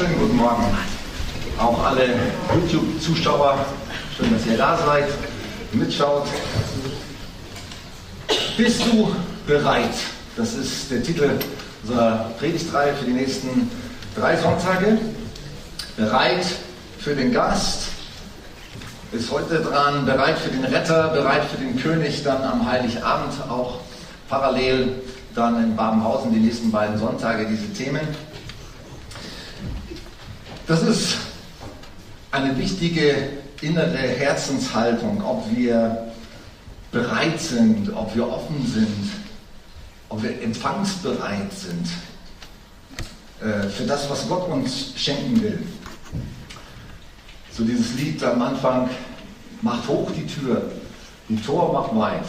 schönen guten Morgen. Auch alle YouTube-Zuschauer, schön, dass ihr da seid, mitschaut. Bist du bereit? Das ist der Titel unserer Predigtreihe für die nächsten drei Sonntage. Bereit für den Gast. Ist heute dran, bereit für den Retter, bereit für den König, dann am Heiligabend auch parallel dann in Babenhausen die nächsten beiden Sonntage diese Themen. Das ist eine wichtige innere Herzenshaltung, ob wir bereit sind, ob wir offen sind, ob wir empfangsbereit sind äh, für das, was Gott uns schenken will. So dieses Lied am Anfang, macht hoch die Tür, die Tor macht weit.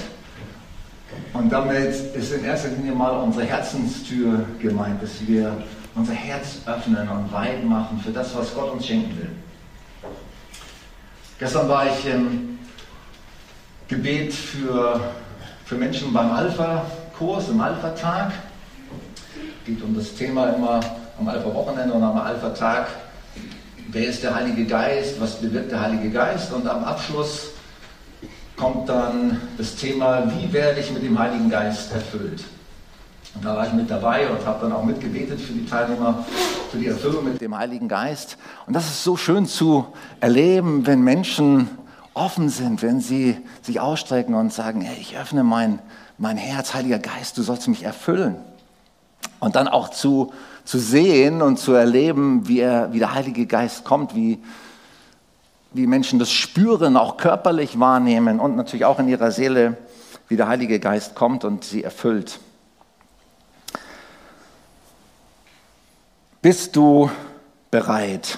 Und damit ist in erster Linie mal unsere Herzenstür gemeint, dass wir unser Herz öffnen und weit machen für das, was Gott uns schenken will. Gestern war ich im Gebet für, für Menschen beim Alpha-Kurs, im Alpha-Tag. Es geht um das Thema immer am Alpha-Wochenende und am Alpha-Tag. Wer ist der Heilige Geist? Was bewirkt der Heilige Geist? Und am Abschluss kommt dann das Thema, wie werde ich mit dem Heiligen Geist erfüllt? Und da war ich mit dabei und habe dann auch mitgebetet für die Teilnehmer, für die Erfüllung mit dem Heiligen Geist. Und das ist so schön zu erleben, wenn Menschen offen sind, wenn sie sich ausstrecken und sagen, hey, ich öffne mein, mein Herz, Heiliger Geist, du sollst mich erfüllen. Und dann auch zu, zu sehen und zu erleben, wie, er, wie der Heilige Geist kommt, wie, wie Menschen das spüren, auch körperlich wahrnehmen und natürlich auch in ihrer Seele, wie der Heilige Geist kommt und sie erfüllt. Bist du bereit?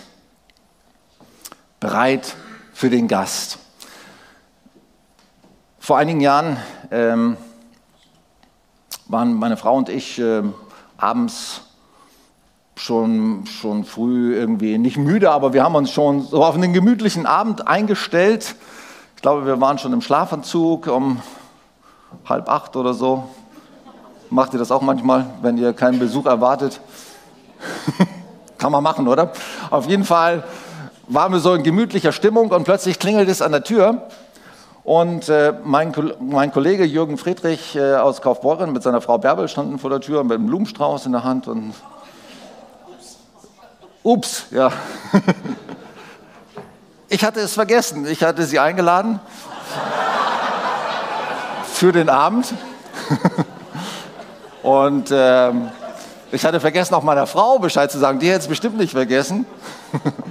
Bereit für den Gast? Vor einigen Jahren ähm, waren meine Frau und ich äh, abends schon, schon früh irgendwie nicht müde, aber wir haben uns schon so auf einen gemütlichen Abend eingestellt. Ich glaube, wir waren schon im Schlafanzug um halb acht oder so. Macht ihr das auch manchmal, wenn ihr keinen Besuch erwartet? Kann man machen, oder? Auf jeden Fall waren wir so in gemütlicher Stimmung und plötzlich klingelt es an der Tür. Und äh, mein, mein, Kollege Jürgen Friedrich äh, aus Kaufbeuren mit seiner Frau Bärbel standen vor der Tür mit einem Blumenstrauß in der Hand und ups, ja. Ich hatte es vergessen. Ich hatte sie eingeladen für den Abend. Und ähm, ich hatte vergessen, auch meiner Frau Bescheid zu sagen. Die hätte es bestimmt nicht vergessen.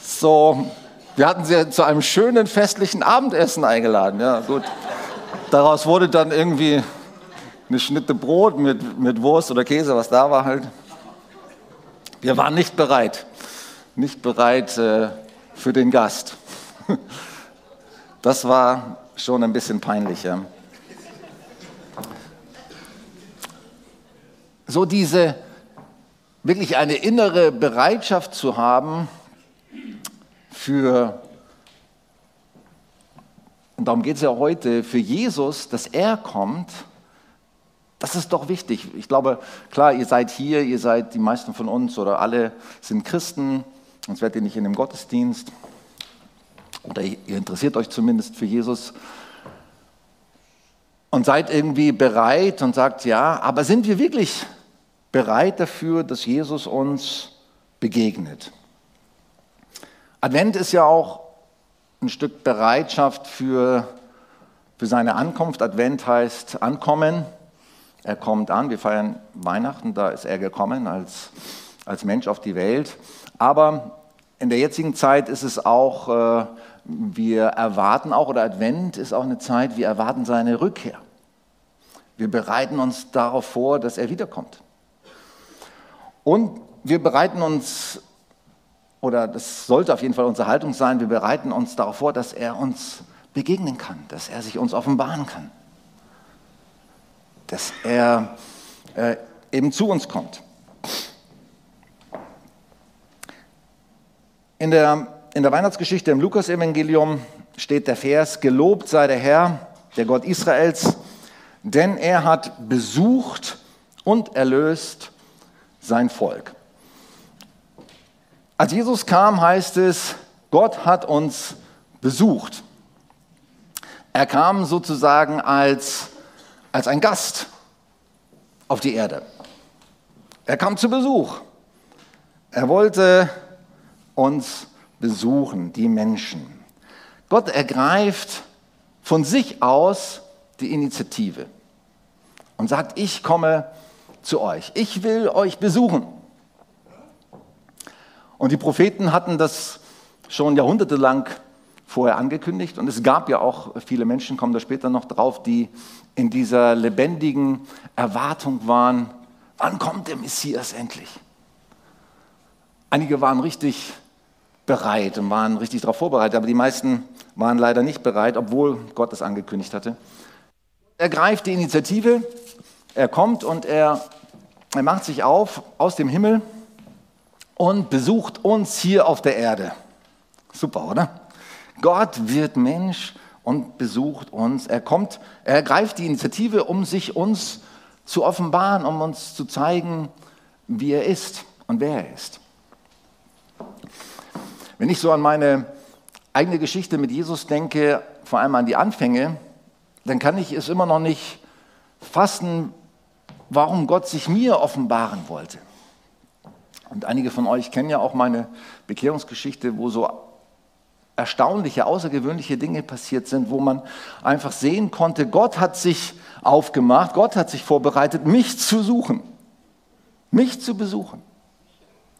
so, wir hatten sie zu einem schönen festlichen Abendessen eingeladen. Ja, gut. Daraus wurde dann irgendwie eine Schnitte Brot mit, mit Wurst oder Käse, was da war halt. Wir waren nicht bereit, nicht bereit äh, für den Gast. Das war schon ein bisschen peinlich. Ja. so diese wirklich eine innere Bereitschaft zu haben für, und darum geht es ja heute, für Jesus, dass er kommt, das ist doch wichtig. Ich glaube, klar, ihr seid hier, ihr seid die meisten von uns oder alle sind Christen, sonst werdet ihr nicht in dem Gottesdienst. Oder ihr interessiert euch zumindest für Jesus und seid irgendwie bereit und sagt, ja, aber sind wir wirklich bereit dafür, dass Jesus uns begegnet. Advent ist ja auch ein Stück Bereitschaft für, für seine Ankunft. Advent heißt ankommen. Er kommt an. Wir feiern Weihnachten, da ist er gekommen als, als Mensch auf die Welt. Aber in der jetzigen Zeit ist es auch, äh, wir erwarten auch, oder Advent ist auch eine Zeit, wir erwarten seine Rückkehr. Wir bereiten uns darauf vor, dass er wiederkommt. Und wir bereiten uns, oder das sollte auf jeden Fall unsere Haltung sein, wir bereiten uns darauf vor, dass er uns begegnen kann, dass er sich uns offenbaren kann, dass er äh, eben zu uns kommt. In der, in der Weihnachtsgeschichte im Lukasevangelium steht der Vers, Gelobt sei der Herr, der Gott Israels, denn er hat besucht und erlöst sein Volk. Als Jesus kam, heißt es, Gott hat uns besucht. Er kam sozusagen als, als ein Gast auf die Erde. Er kam zu Besuch. Er wollte uns besuchen, die Menschen. Gott ergreift von sich aus die Initiative und sagt, ich komme zu euch. Ich will euch besuchen. Und die Propheten hatten das schon jahrhundertelang vorher angekündigt. Und es gab ja auch viele Menschen, kommen da später noch drauf, die in dieser lebendigen Erwartung waren, wann kommt der Messias endlich? Einige waren richtig bereit und waren richtig darauf vorbereitet, aber die meisten waren leider nicht bereit, obwohl Gott es angekündigt hatte. Er greift die Initiative, er kommt und er, er macht sich auf aus dem Himmel und besucht uns hier auf der Erde. Super, oder? Gott wird Mensch und besucht uns. Er kommt, er ergreift die Initiative, um sich uns zu offenbaren, um uns zu zeigen, wie er ist und wer er ist. Wenn ich so an meine eigene Geschichte mit Jesus denke, vor allem an die Anfänge, dann kann ich es immer noch nicht fassen, warum Gott sich mir offenbaren wollte. Und einige von euch kennen ja auch meine Bekehrungsgeschichte, wo so erstaunliche, außergewöhnliche Dinge passiert sind, wo man einfach sehen konnte, Gott hat sich aufgemacht, Gott hat sich vorbereitet, mich zu suchen, mich zu besuchen.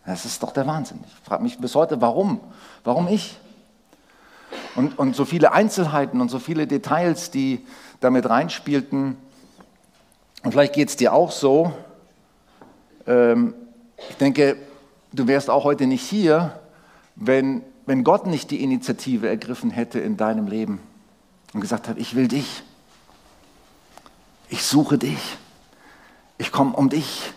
Das ist doch der Wahnsinn. Ich frage mich bis heute, warum? Warum ich? Und, und so viele Einzelheiten und so viele Details, die damit reinspielten. Und vielleicht geht es dir auch so. Ähm, ich denke, du wärst auch heute nicht hier, wenn wenn Gott nicht die Initiative ergriffen hätte in deinem Leben und gesagt hat, ich will dich, ich suche dich, ich komme, um dich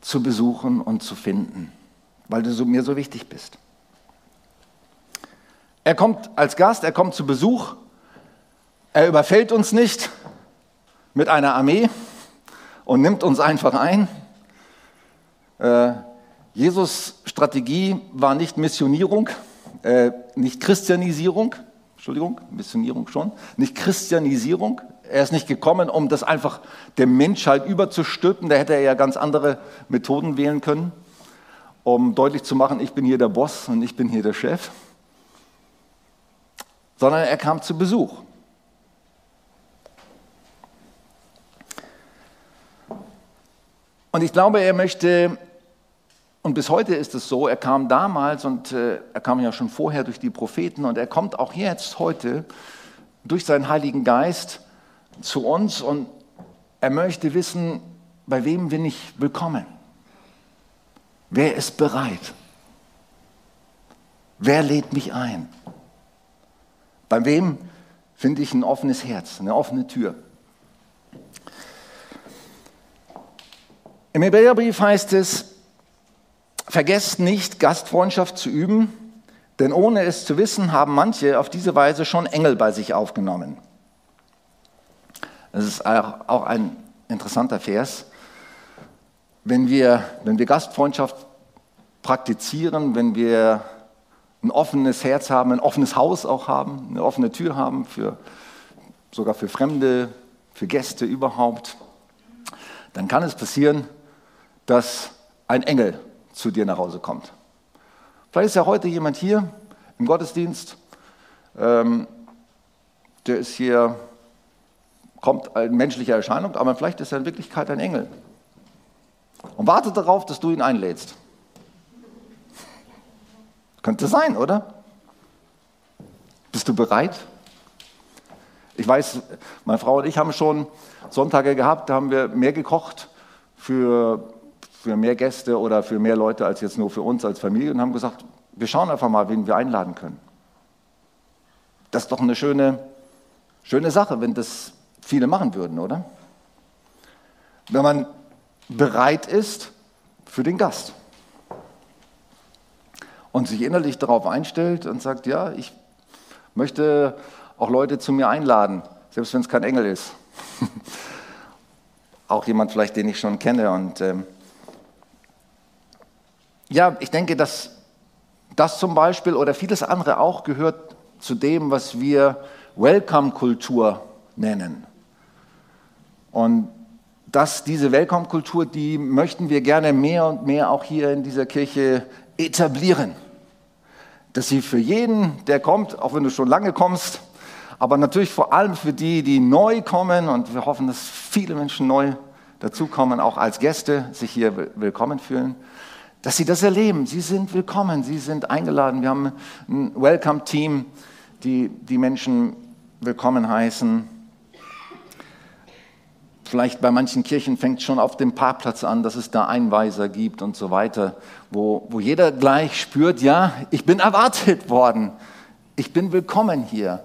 zu besuchen und zu finden, weil du mir so wichtig bist. Er kommt als Gast, er kommt zu Besuch, er überfällt uns nicht mit einer Armee und nimmt uns einfach ein. Äh, Jesus Strategie war nicht Missionierung, äh, nicht Christianisierung, Entschuldigung, Missionierung schon, nicht Christianisierung. Er ist nicht gekommen, um das einfach der Menschheit überzustülpen. Da hätte er ja ganz andere Methoden wählen können, um deutlich zu machen, ich bin hier der Boss und ich bin hier der Chef. Sondern er kam zu Besuch. Und ich glaube, er möchte und bis heute ist es so, er kam damals und äh, er kam ja schon vorher durch die Propheten und er kommt auch jetzt heute durch seinen Heiligen Geist zu uns und er möchte wissen, bei wem bin ich willkommen? Wer ist bereit? Wer lädt mich ein? Bei wem finde ich ein offenes Herz, eine offene Tür? Im Hebräerbrief heißt es, Vergesst nicht, Gastfreundschaft zu üben, denn ohne es zu wissen, haben manche auf diese Weise schon Engel bei sich aufgenommen. Das ist auch ein interessanter Vers. Wenn wir, wenn wir Gastfreundschaft praktizieren, wenn wir ein offenes Herz haben, ein offenes Haus auch haben, eine offene Tür haben, für, sogar für Fremde, für Gäste überhaupt, dann kann es passieren, dass ein Engel zu dir nach Hause kommt. Vielleicht ist ja heute jemand hier im Gottesdienst, ähm, der ist hier, kommt in menschlicher Erscheinung, aber vielleicht ist er in Wirklichkeit ein Engel und wartet darauf, dass du ihn einlädst. Könnte sein, oder? Bist du bereit? Ich weiß, meine Frau und ich haben schon Sonntage gehabt, da haben wir mehr gekocht für für mehr Gäste oder für mehr Leute als jetzt nur für uns als Familie und haben gesagt, wir schauen einfach mal, wen wir einladen können. Das ist doch eine schöne, schöne Sache, wenn das viele machen würden, oder? Wenn man bereit ist für den Gast und sich innerlich darauf einstellt und sagt, ja, ich möchte auch Leute zu mir einladen, selbst wenn es kein Engel ist. auch jemand vielleicht, den ich schon kenne und ähm, ja, ich denke, dass das zum Beispiel oder vieles andere auch gehört zu dem, was wir Welcome-Kultur nennen. Und dass diese Welcome-Kultur, die möchten wir gerne mehr und mehr auch hier in dieser Kirche etablieren. Dass sie für jeden, der kommt, auch wenn du schon lange kommst, aber natürlich vor allem für die, die neu kommen und wir hoffen, dass viele Menschen neu dazukommen, auch als Gäste sich hier willkommen fühlen, dass sie das erleben. Sie sind willkommen, sie sind eingeladen. Wir haben ein Welcome-Team, die die Menschen willkommen heißen. Vielleicht bei manchen Kirchen fängt es schon auf dem Parkplatz an, dass es da Einweiser gibt und so weiter, wo, wo jeder gleich spürt, ja, ich bin erwartet worden, ich bin willkommen hier.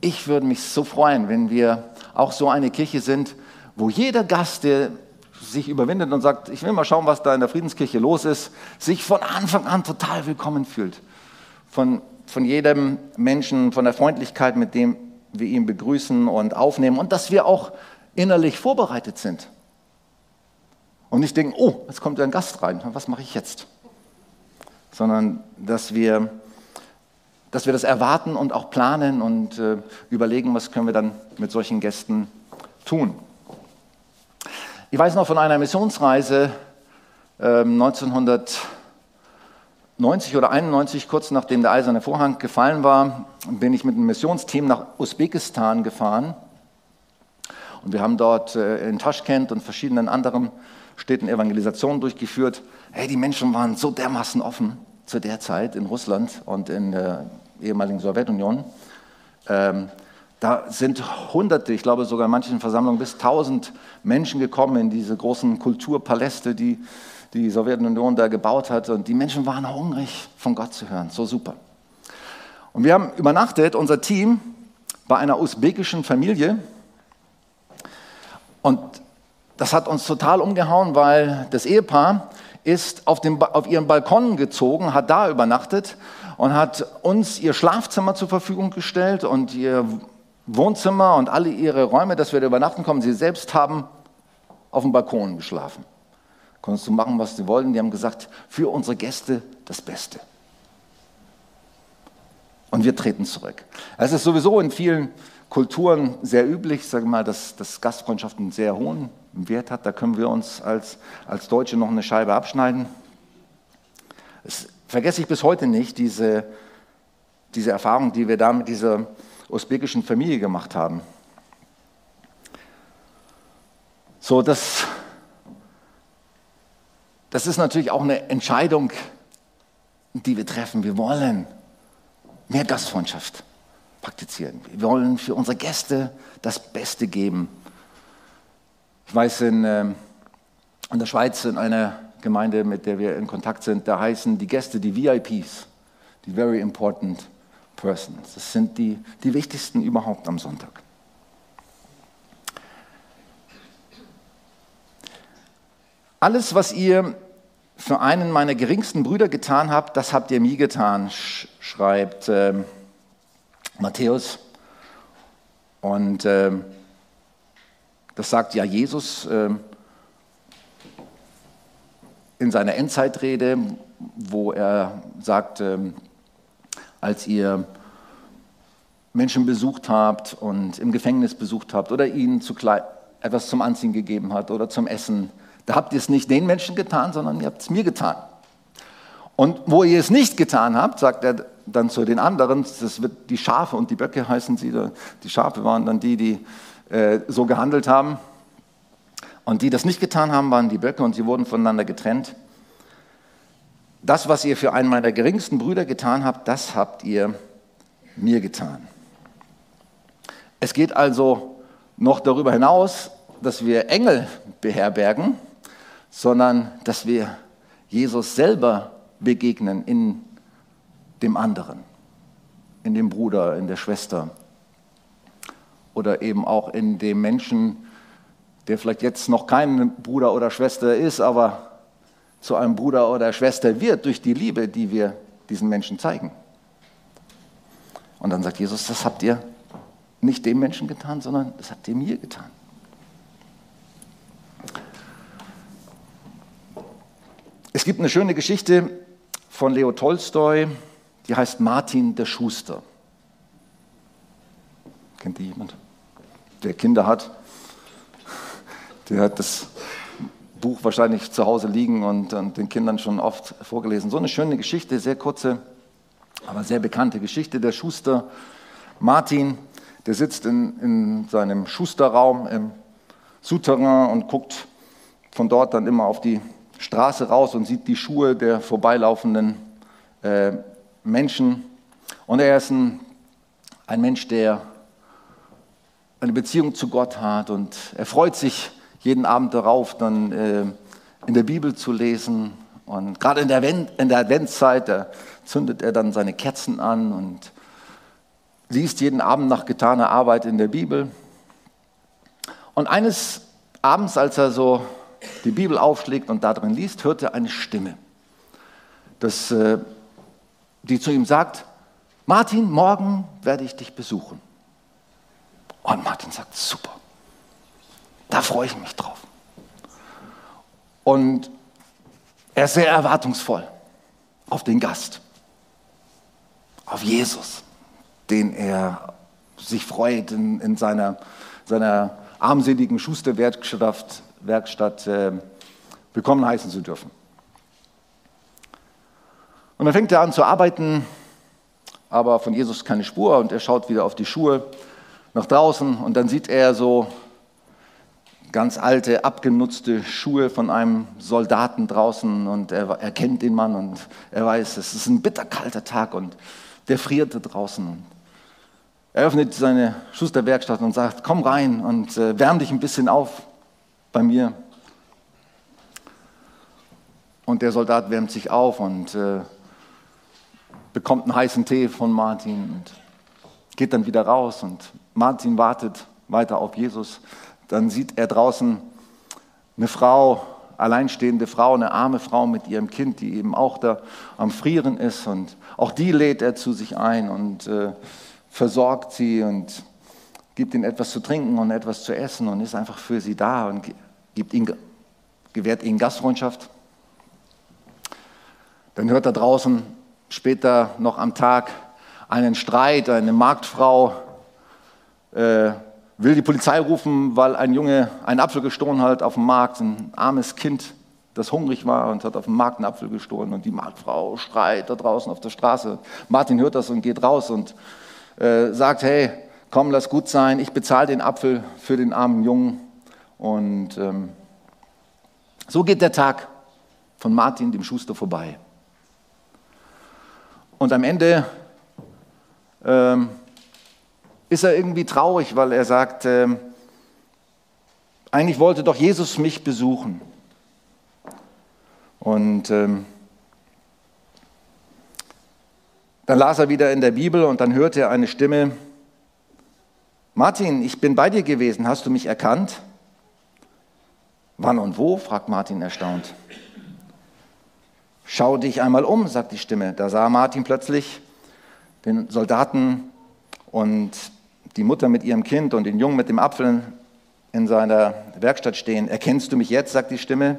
Ich würde mich so freuen, wenn wir auch so eine Kirche sind, wo jeder Gast, der sich überwindet und sagt, ich will mal schauen, was da in der Friedenskirche los ist, sich von Anfang an total willkommen fühlt. Von, von jedem Menschen, von der Freundlichkeit, mit dem wir ihn begrüßen und aufnehmen und dass wir auch innerlich vorbereitet sind. Und nicht denken, oh, jetzt kommt ein Gast rein, was mache ich jetzt? Sondern dass wir, dass wir das erwarten und auch planen und äh, überlegen, was können wir dann mit solchen Gästen tun. Ich weiß noch von einer Missionsreise äh, 1990 oder 91, kurz nachdem der eiserne Vorhang gefallen war, bin ich mit einem Missionsteam nach Usbekistan gefahren. Und wir haben dort äh, in Taschkent und verschiedenen anderen Städten Evangelisationen durchgeführt. Hey, die Menschen waren so dermaßen offen zu der Zeit in Russland und in der ehemaligen Sowjetunion. Ähm, da sind Hunderte, ich glaube sogar in manchen Versammlungen bis tausend Menschen gekommen in diese großen Kulturpaläste, die die Sowjetunion da gebaut hat. Und die Menschen waren hungrig, von Gott zu hören. So super. Und wir haben übernachtet, unser Team, bei einer usbekischen Familie. Und das hat uns total umgehauen, weil das Ehepaar ist auf, dem, auf ihren Balkon gezogen, hat da übernachtet und hat uns ihr Schlafzimmer zur Verfügung gestellt und ihr Wohnzimmer und alle ihre Räume, dass wir da übernachten kommen. Sie selbst haben auf dem Balkon geschlafen. Konntest du machen, was sie wollten. Die haben gesagt, für unsere Gäste das Beste. Und wir treten zurück. Es ist sowieso in vielen Kulturen sehr üblich, sage mal, dass, dass Gastfreundschaft einen sehr hohen Wert hat. Da können wir uns als, als Deutsche noch eine Scheibe abschneiden. Das vergesse ich bis heute nicht, diese, diese Erfahrung, die wir da mit dieser usbekischen Familie gemacht haben. So, das, das ist natürlich auch eine Entscheidung, die wir treffen. Wir wollen mehr Gastfreundschaft praktizieren. Wir wollen für unsere Gäste das Beste geben. Ich weiß, in, ähm, in der Schweiz, in einer Gemeinde, mit der wir in Kontakt sind, da heißen die Gäste die VIPs, die Very Important Persons. Das sind die, die wichtigsten überhaupt am Sonntag. Alles, was ihr für einen meiner geringsten Brüder getan habt, das habt ihr mir getan, schreibt äh, Matthäus. Und äh, das sagt ja Jesus äh, in seiner Endzeitrede, wo er sagt, ähm, als ihr Menschen besucht habt und im Gefängnis besucht habt oder ihnen zu etwas zum Anziehen gegeben habt oder zum Essen. Da habt ihr es nicht den Menschen getan, sondern ihr habt es mir getan. Und wo ihr es nicht getan habt, sagt er dann zu den anderen, das wird die Schafe und die Böcke heißen sie, die Schafe waren dann die, die äh, so gehandelt haben. Und die das nicht getan haben, waren die Böcke und sie wurden voneinander getrennt. Das, was ihr für einen meiner geringsten Brüder getan habt, das habt ihr mir getan. Es geht also noch darüber hinaus, dass wir Engel beherbergen, sondern dass wir Jesus selber begegnen in dem anderen, in dem Bruder, in der Schwester oder eben auch in dem Menschen, der vielleicht jetzt noch kein Bruder oder Schwester ist, aber zu einem Bruder oder Schwester wird durch die Liebe, die wir diesen Menschen zeigen. Und dann sagt Jesus, das habt ihr nicht dem Menschen getan, sondern das habt ihr mir getan. Es gibt eine schöne Geschichte von Leo Tolstoi, die heißt Martin der Schuster. Kennt die jemand? Der Kinder hat. Der hat das Buch wahrscheinlich zu Hause liegen und, und, den Kindern schon oft vorgelesen. So eine schöne Geschichte, sehr kurze, aber sehr bekannte Geschichte. Der Schuster Martin, der sitzt in, in seinem Schusterraum im Souterrain und guckt von dort dann immer auf die Straße raus und sieht die Schuhe der vorbeilaufenden äh, Menschen. Und er ist ein, ein Mensch, der eine Beziehung zu Gott hat und er freut sich jeden Abend darauf, dann äh, in der Bibel zu lesen. Und gerade in der, in der Adventszeit, da zündet er dann seine Kerzen an und liest jeden Abend nach getaner Arbeit in der Bibel. Und eines Abends, als er so die Bibel aufschlägt und darin liest, hört er eine Stimme, das, äh, die zu ihm sagt, Martin, morgen werde ich dich besuchen. Und Martin sagt, super, da freue ich mich drauf. Und er ist sehr erwartungsvoll auf den Gast, auf Jesus, den er sich freut in, in seiner, seiner armseligen Schusterwerkstatt Werkstatt, äh, willkommen heißen zu dürfen. Und dann fängt er an zu arbeiten, aber von Jesus keine Spur und er schaut wieder auf die Schuhe nach draußen und dann sieht er so ganz alte, abgenutzte Schuhe von einem Soldaten draußen und er, er kennt den Mann und er weiß, es ist ein bitterkalter Tag und der friert da draußen. Er öffnet seine Schusterwerkstatt und sagt, komm rein und äh, wärm dich ein bisschen auf bei mir. Und der Soldat wärmt sich auf und äh, bekommt einen heißen Tee von Martin und geht dann wieder raus und Martin wartet weiter auf Jesus. Dann sieht er draußen eine Frau, alleinstehende Frau, eine arme Frau mit ihrem Kind, die eben auch da am Frieren ist. Und auch die lädt er zu sich ein und äh, versorgt sie und gibt ihnen etwas zu trinken und etwas zu essen und ist einfach für sie da und gibt ihnen, gewährt ihnen Gastfreundschaft. Dann hört er draußen später noch am Tag einen Streit, eine Marktfrau äh, will die Polizei rufen, weil ein Junge einen Apfel gestohlen hat auf dem Markt, ein armes Kind, das hungrig war und hat auf dem Markt einen Apfel gestohlen und die Marktfrau schreit da draußen auf der Straße. Martin hört das und geht raus und äh, sagt, hey, komm, lass gut sein, ich bezahle den Apfel für den armen Jungen. Und ähm, so geht der Tag von Martin, dem Schuster, vorbei. Und am Ende ähm, ist er irgendwie traurig, weil er sagt, ähm, eigentlich wollte doch Jesus mich besuchen. Und ähm, dann las er wieder in der Bibel und dann hörte er eine Stimme, Martin, ich bin bei dir gewesen, hast du mich erkannt? Wann und wo? fragt Martin erstaunt. Schau dich einmal um, sagt die Stimme. Da sah Martin plötzlich den Soldaten und die Mutter mit ihrem Kind und den Jungen mit dem Apfel in seiner Werkstatt stehen. Erkennst du mich jetzt, sagt die Stimme.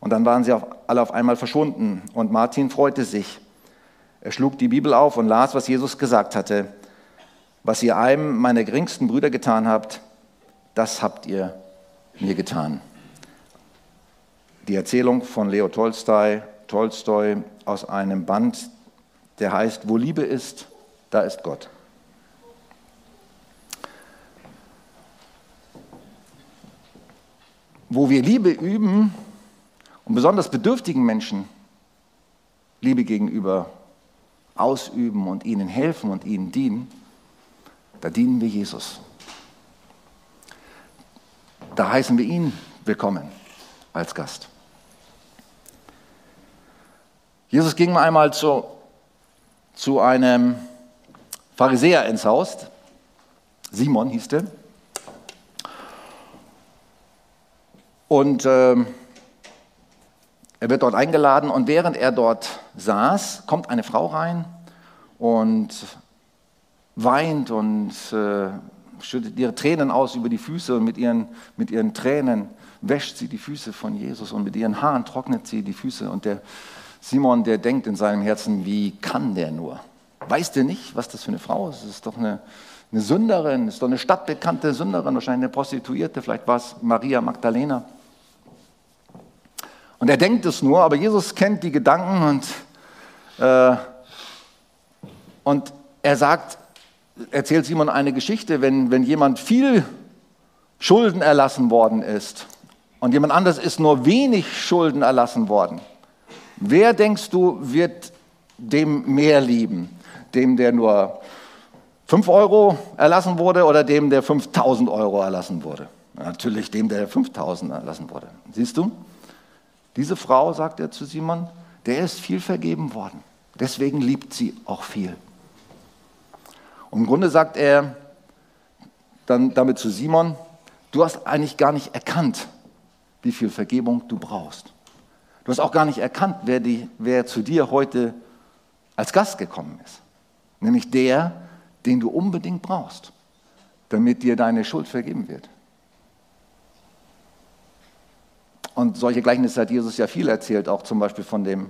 Und dann waren sie alle auf einmal verschwunden. Und Martin freute sich. Er schlug die Bibel auf und las, was Jesus gesagt hatte. Was ihr einem meiner geringsten Brüder getan habt, das habt ihr mir getan. Die Erzählung von Leo Tolstoi, Tolstoi aus einem Band, der heißt, wo Liebe ist, da ist Gott. Wo wir Liebe üben und besonders bedürftigen Menschen Liebe gegenüber ausüben und ihnen helfen und ihnen dienen, da dienen wir Jesus. Da heißen wir ihn willkommen als Gast. Jesus ging einmal zu, zu einem Pharisäer ins Haus. Simon hieß der. Und äh, er wird dort eingeladen und während er dort saß, kommt eine Frau rein und weint und äh, schüttet ihre Tränen aus über die Füße und mit ihren, mit ihren Tränen wäscht sie die Füße von Jesus und mit ihren Haaren trocknet sie die Füße. Und der Simon, der denkt in seinem Herzen, wie kann der nur? Weiß der nicht, was das für eine Frau ist? Es ist doch eine, eine Sünderin, ist doch eine stadtbekannte Sünderin, wahrscheinlich eine Prostituierte, vielleicht war es Maria Magdalena. Und er denkt es nur, aber Jesus kennt die Gedanken und, äh, und er sagt, erzählt Simon eine Geschichte, wenn, wenn jemand viel Schulden erlassen worden ist und jemand anders ist nur wenig Schulden erlassen worden. Wer denkst du, wird dem mehr lieben? Dem, der nur 5 Euro erlassen wurde oder dem, der 5000 Euro erlassen wurde? Natürlich dem, der 5000 erlassen wurde. Siehst du? Diese Frau, sagt er zu Simon, der ist viel vergeben worden. Deswegen liebt sie auch viel. Und im Grunde sagt er dann damit zu Simon, du hast eigentlich gar nicht erkannt, wie viel Vergebung du brauchst. Du hast auch gar nicht erkannt, wer, die, wer zu dir heute als Gast gekommen ist. Nämlich der, den du unbedingt brauchst, damit dir deine Schuld vergeben wird. Und solche Gleichnisse hat Jesus ja viel erzählt, auch zum Beispiel von dem,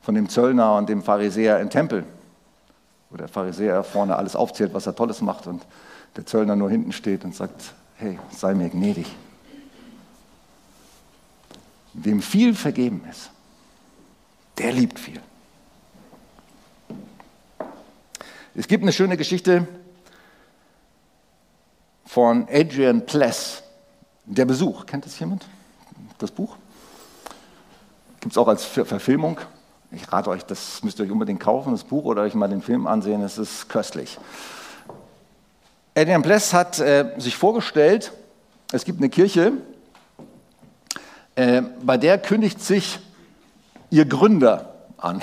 von dem Zöllner und dem Pharisäer im Tempel, wo der Pharisäer vorne alles aufzählt, was er Tolles macht und der Zöllner nur hinten steht und sagt, hey, sei mir gnädig. Wem viel vergeben ist, der liebt viel. Es gibt eine schöne Geschichte von Adrian Pless, der Besuch. Kennt das jemand? Das Buch? Gibt es auch als Verfilmung. Ich rate euch, das müsst ihr euch unbedingt kaufen, das Buch, oder euch mal den Film ansehen. Es ist köstlich. Adrian Pless hat äh, sich vorgestellt, es gibt eine Kirche, äh, bei der kündigt sich ihr Gründer an.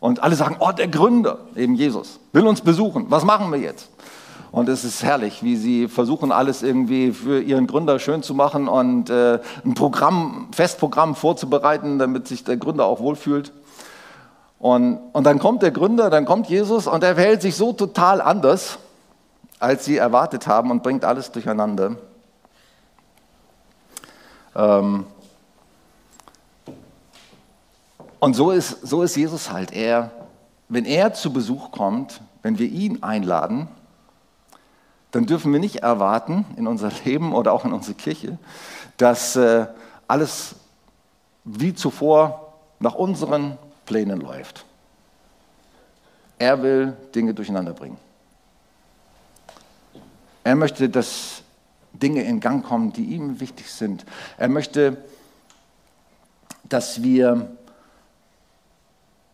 Und alle sagen, oh, der Gründer, eben Jesus, will uns besuchen. Was machen wir jetzt? Und es ist herrlich, wie sie versuchen, alles irgendwie für ihren Gründer schön zu machen und äh, ein Programm, Festprogramm vorzubereiten, damit sich der Gründer auch wohlfühlt. Und, und dann kommt der Gründer, dann kommt Jesus und er verhält sich so total anders, als sie erwartet haben und bringt alles durcheinander. Ähm, und so ist, so ist Jesus halt. Er, wenn er zu Besuch kommt, wenn wir ihn einladen, dann dürfen wir nicht erwarten in unser Leben oder auch in unsere Kirche, dass äh, alles wie zuvor nach unseren Plänen läuft. Er will Dinge durcheinander bringen. Er möchte, dass Dinge in Gang kommen, die ihm wichtig sind. Er möchte, dass wir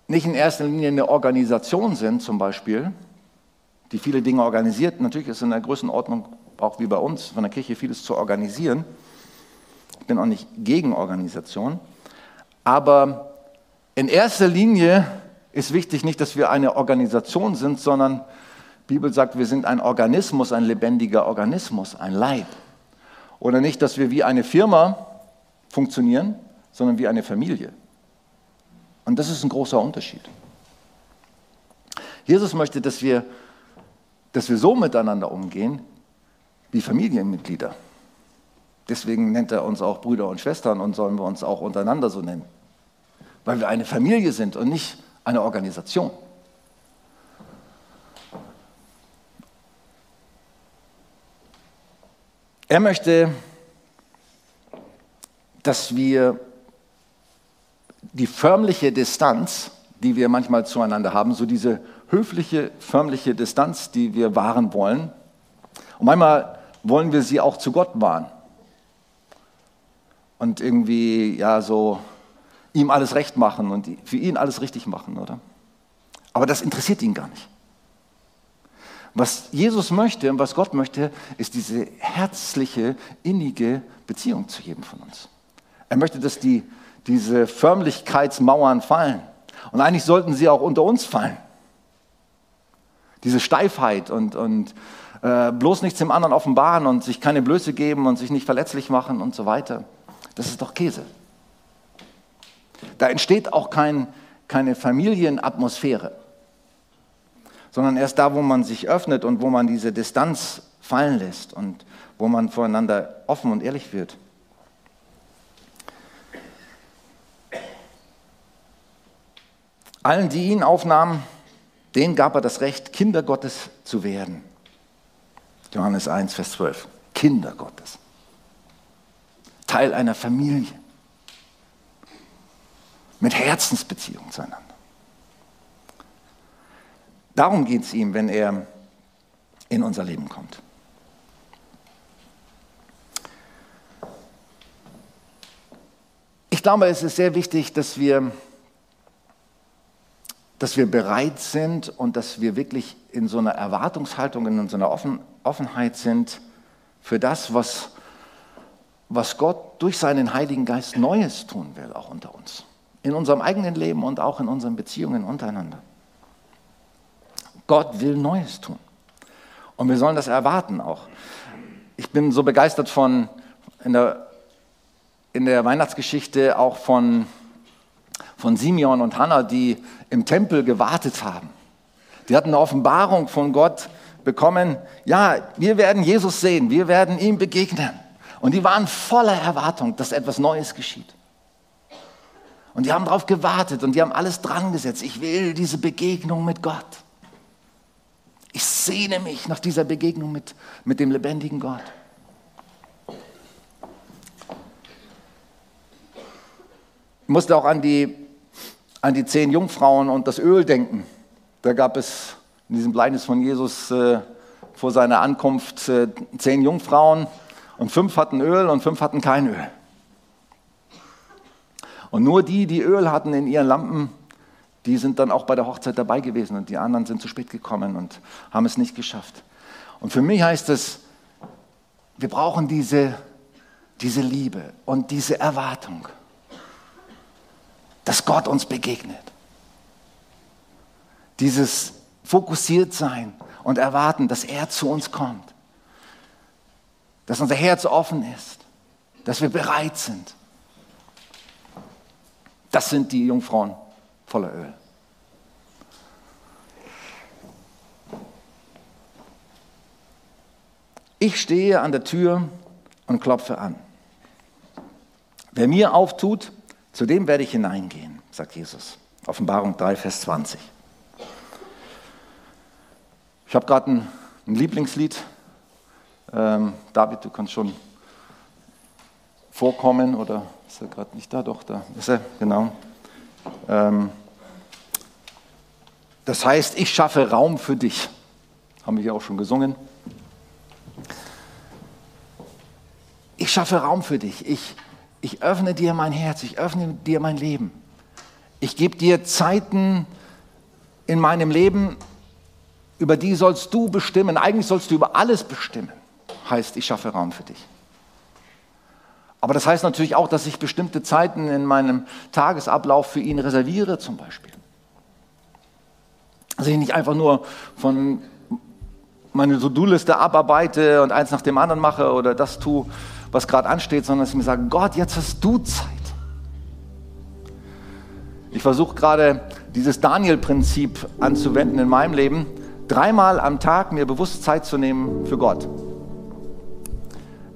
nicht in erster Linie eine Organisation sind, zum Beispiel, die viele Dinge organisiert. Natürlich ist in der Größenordnung auch wie bei uns von der Kirche vieles zu organisieren. Ich bin auch nicht gegen Organisation. Aber in erster Linie ist wichtig nicht, dass wir eine Organisation sind, sondern die Bibel sagt, wir sind ein Organismus, ein lebendiger Organismus, ein Leib. Oder nicht, dass wir wie eine Firma funktionieren, sondern wie eine Familie. Und das ist ein großer Unterschied. Jesus möchte, dass wir, dass wir so miteinander umgehen wie Familienmitglieder. Deswegen nennt er uns auch Brüder und Schwestern und sollen wir uns auch untereinander so nennen. Weil wir eine Familie sind und nicht eine Organisation. Er möchte, dass wir die förmliche Distanz, die wir manchmal zueinander haben, so diese höfliche, förmliche Distanz, die wir wahren wollen. Und manchmal wollen wir sie auch zu Gott wahren. Und irgendwie, ja, so ihm alles recht machen und für ihn alles richtig machen, oder? Aber das interessiert ihn gar nicht. Was Jesus möchte und was Gott möchte, ist diese herzliche, innige Beziehung zu jedem von uns. Er möchte, dass die diese Förmlichkeitsmauern fallen. Und eigentlich sollten sie auch unter uns fallen. Diese Steifheit und, und äh, bloß nichts dem anderen offenbaren und sich keine Blöße geben und sich nicht verletzlich machen und so weiter. Das ist doch Käse. Da entsteht auch kein, keine Familienatmosphäre, sondern erst da, wo man sich öffnet und wo man diese Distanz fallen lässt und wo man voreinander offen und ehrlich wird. Allen, die ihn aufnahmen, denen gab er das Recht, Kinder Gottes zu werden. Johannes 1, Vers 12. Kinder Gottes. Teil einer Familie. Mit Herzensbeziehung zueinander. Darum geht es ihm, wenn er in unser Leben kommt. Ich glaube, es ist sehr wichtig, dass wir dass wir bereit sind und dass wir wirklich in so einer Erwartungshaltung, in so einer Offen, Offenheit sind für das, was, was Gott durch seinen Heiligen Geist Neues tun will, auch unter uns. In unserem eigenen Leben und auch in unseren Beziehungen untereinander. Gott will Neues tun. Und wir sollen das erwarten auch. Ich bin so begeistert von in der, in der Weihnachtsgeschichte auch von von Simeon und Hannah, die im Tempel gewartet haben. Die hatten eine Offenbarung von Gott bekommen, ja, wir werden Jesus sehen, wir werden ihm begegnen. Und die waren voller Erwartung, dass etwas Neues geschieht. Und die haben darauf gewartet und die haben alles dran gesetzt. Ich will diese Begegnung mit Gott. Ich sehne mich nach dieser Begegnung mit, mit dem lebendigen Gott. Ich musste auch an die an die zehn Jungfrauen und das Öl denken. Da gab es in diesem Gleichnis von Jesus äh, vor seiner Ankunft äh, zehn Jungfrauen und fünf hatten Öl und fünf hatten kein Öl. Und nur die, die Öl hatten in ihren Lampen, die sind dann auch bei der Hochzeit dabei gewesen und die anderen sind zu spät gekommen und haben es nicht geschafft. Und für mich heißt es, wir brauchen diese, diese Liebe und diese Erwartung dass Gott uns begegnet. Dieses fokussiert sein und erwarten, dass er zu uns kommt. Dass unser Herz offen ist. Dass wir bereit sind. Das sind die Jungfrauen voller Öl. Ich stehe an der Tür und klopfe an. Wer mir auftut, zu dem werde ich hineingehen, sagt Jesus. Offenbarung 3, Vers 20. Ich habe gerade ein, ein, Lieblingslied. Ähm, David, du kannst schon vorkommen oder ist er gerade nicht da? Doch, da ist er, genau. Ähm, das heißt, ich schaffe Raum für dich. Haben wir hier auch schon gesungen. Ich schaffe Raum für dich. Ich, ich öffne dir mein Herz, ich öffne dir mein Leben. Ich gebe dir Zeiten in meinem Leben, über die sollst du bestimmen. Eigentlich sollst du über alles bestimmen. Heißt, ich schaffe Raum für dich. Aber das heißt natürlich auch, dass ich bestimmte Zeiten in meinem Tagesablauf für ihn reserviere, zum Beispiel. Dass ich nicht einfach nur von meine To-Do-Liste abarbeite und eins nach dem anderen mache oder das tue, was gerade ansteht, sondern dass ich mir sage, Gott, jetzt hast du Zeit. Ich versuche gerade dieses Daniel-Prinzip anzuwenden in meinem Leben, dreimal am Tag mir bewusst Zeit zu nehmen für Gott.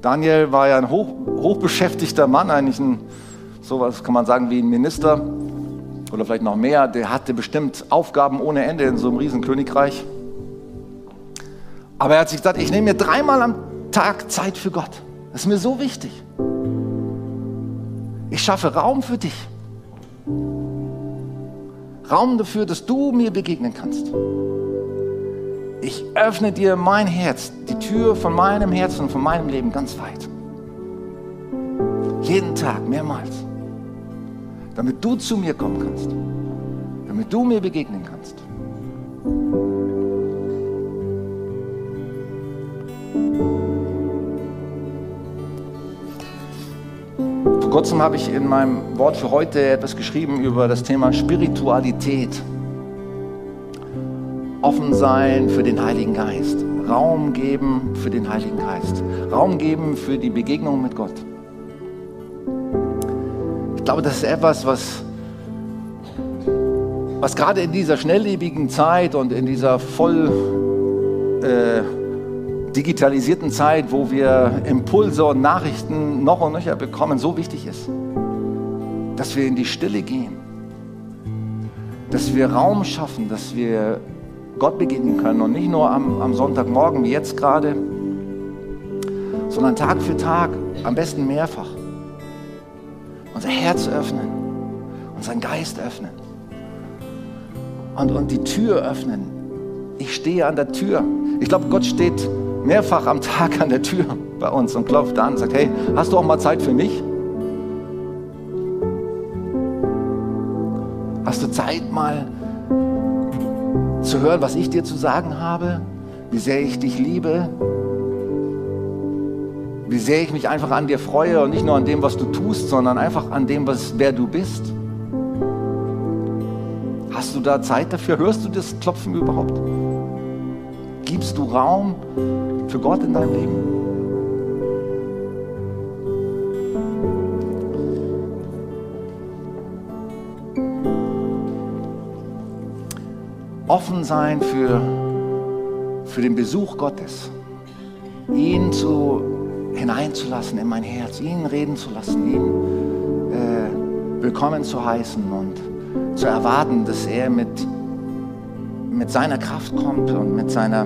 Daniel war ja ein hoch, hochbeschäftigter Mann, eigentlich ein, sowas kann man sagen wie ein Minister oder vielleicht noch mehr. Der hatte bestimmt Aufgaben ohne Ende in so einem Riesenkönigreich. Aber er hat sich gesagt, ich nehme mir dreimal am Tag Zeit für Gott. Das ist mir so wichtig. Ich schaffe Raum für dich. Raum dafür, dass du mir begegnen kannst. Ich öffne dir mein Herz, die Tür von meinem Herzen und von meinem Leben ganz weit. Jeden Tag, mehrmals. Damit du zu mir kommen kannst. Damit du mir begegnen kannst. Kurzem habe ich in meinem Wort für heute etwas geschrieben über das Thema Spiritualität. Offen sein für den Heiligen Geist. Raum geben für den Heiligen Geist. Raum geben für die Begegnung mit Gott. Ich glaube, das ist etwas, was, was gerade in dieser schnelllebigen Zeit und in dieser voll äh, digitalisierten Zeit, wo wir Impulse und Nachrichten noch und nöcher bekommen, so wichtig ist, dass wir in die Stille gehen, dass wir Raum schaffen, dass wir Gott begegnen können und nicht nur am, am Sonntagmorgen wie jetzt gerade, sondern Tag für Tag, am besten mehrfach. Unser Herz öffnen, unseren Geist öffnen und, und die Tür öffnen. Ich stehe an der Tür. Ich glaube, Gott steht mehrfach am Tag an der Tür bei uns und klopft an und sagt, hey, hast du auch mal Zeit für mich? Hast du Zeit mal zu hören, was ich dir zu sagen habe? Wie sehr ich dich liebe? Wie sehr ich mich einfach an dir freue und nicht nur an dem, was du tust, sondern einfach an dem, was, wer du bist? Hast du da Zeit dafür? Hörst du das Klopfen überhaupt? Gibst du Raum für Gott in deinem Leben? Offen sein für, für den Besuch Gottes, ihn zu, hineinzulassen in mein Herz, ihn reden zu lassen, ihn äh, willkommen zu heißen und zu erwarten, dass er mit mit seiner Kraft kommt und mit, seiner,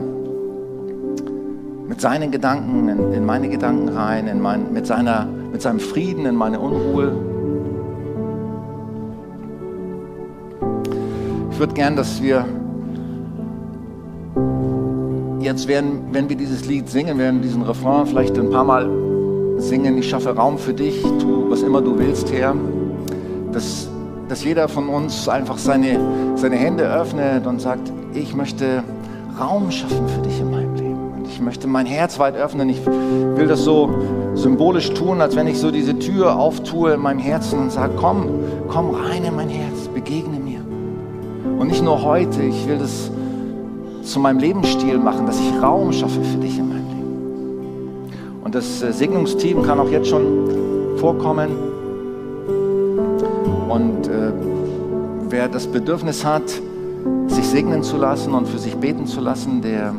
mit seinen Gedanken in, in meine Gedanken rein, in mein, mit, seiner, mit seinem Frieden in meine Unruhe. Ich würde gern, dass wir jetzt, werden, wenn wir dieses Lied singen, werden diesen Refrain vielleicht ein paar Mal singen, ich schaffe Raum für dich, tu was immer du willst, Herr, dass, dass jeder von uns einfach seine, seine Hände öffnet und sagt, ich möchte Raum schaffen für dich in meinem Leben. Möchte mein Herz weit öffnen. Ich will das so symbolisch tun, als wenn ich so diese Tür auftue in meinem Herzen und sage, komm, komm rein in mein Herz, begegne mir. Und nicht nur heute, ich will das zu meinem Lebensstil machen, dass ich Raum schaffe für dich in meinem Leben. Und das äh, Segnungsteam kann auch jetzt schon vorkommen. Und äh, wer das Bedürfnis hat, sich segnen zu lassen und für sich beten zu lassen, der,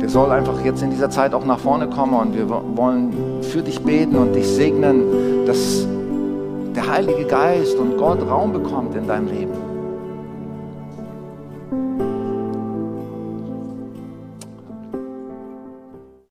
der soll einfach jetzt in dieser Zeit auch nach vorne kommen und wir wollen für dich beten und dich segnen, dass der Heilige Geist und Gott Raum bekommt in deinem Leben.